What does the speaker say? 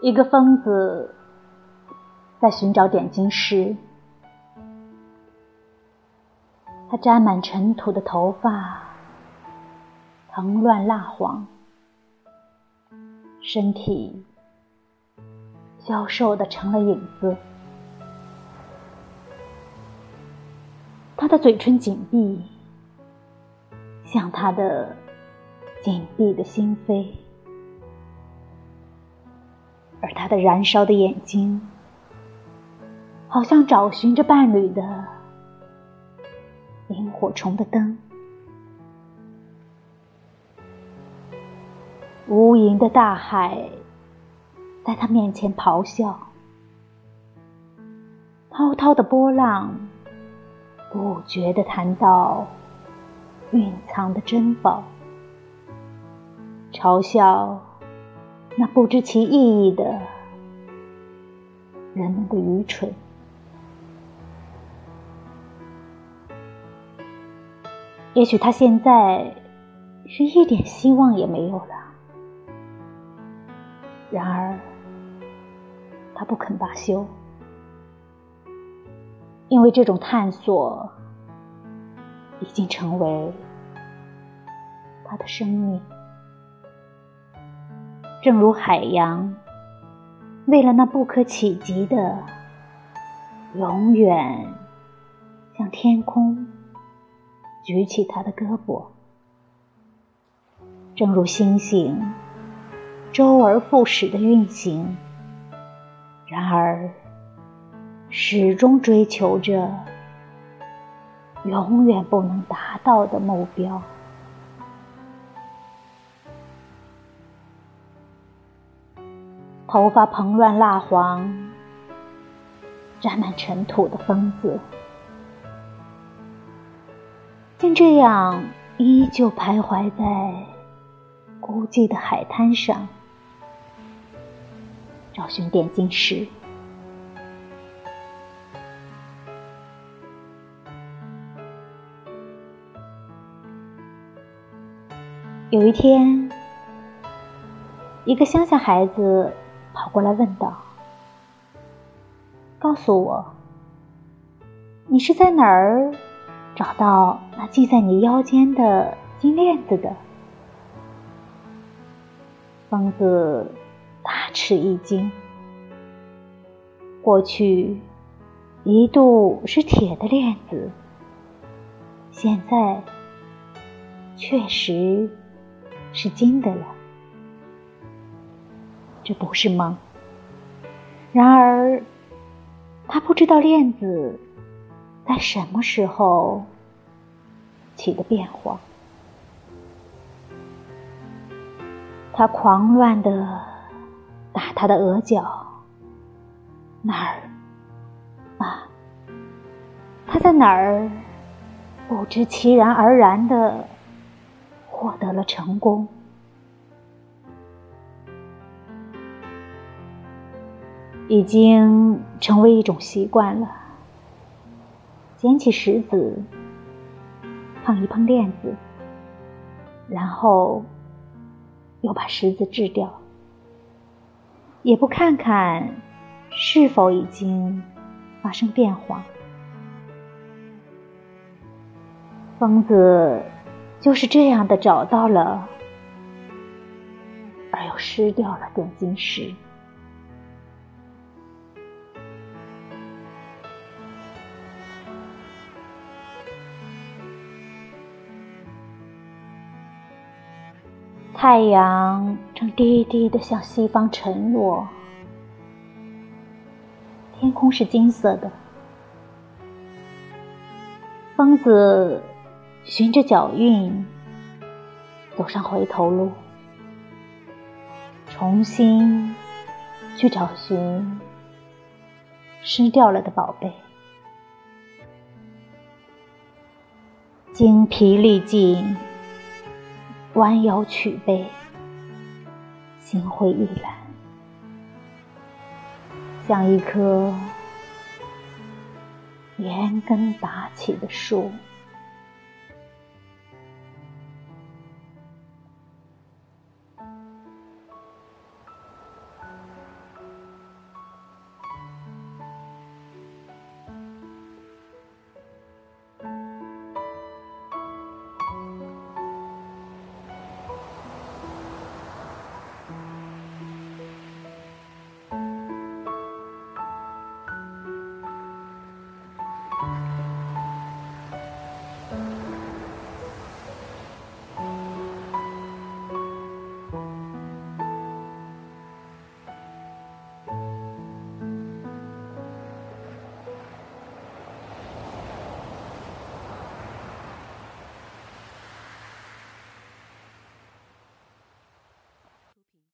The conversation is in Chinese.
一个疯子在寻找点金石，他沾满尘土的头发蓬乱蜡黄，身体消瘦的成了影子。他的嘴唇紧闭，像他的紧闭的心扉。而他的燃烧的眼睛，好像找寻着伴侣的萤火虫的灯。无垠的大海在他面前咆哮，滔滔的波浪不觉地谈到蕴藏的珍宝，嘲笑。那不知其意义的人们的愚蠢，也许他现在是一点希望也没有了。然而，他不肯罢休，因为这种探索已经成为他的生命。正如海洋，为了那不可企及的永远，向天空举起他的胳膊；正如星星，周而复始的运行，然而始终追求着永远不能达到的目标。头发蓬乱蜡黄、沾满尘土的疯子，竟这样依旧徘徊在孤寂的海滩上，找寻点金石。有一天，一个乡下孩子。跑过来问道：“告诉我，你是在哪儿找到那系在你腰间的金链子的？”疯子大吃一惊。过去一度是铁的链子，现在确实是金的了。这不是梦。然而，他不知道链子在什么时候起的变化。他狂乱的打他的额角，哪儿啊？他在哪儿？不知其然而然的获得了成功。已经成为一种习惯了。捡起石子，碰一碰链子，然后又把石子掷掉，也不看看是否已经发生变化。疯子就是这样的找到了，而又失掉了点金石。太阳正低低的向西方沉落，天空是金色的。疯子循着脚印走上回头路，重新去找寻失掉了的宝贝，精疲力尽。弯腰取背，心灰意懒，像一棵连根拔起的树。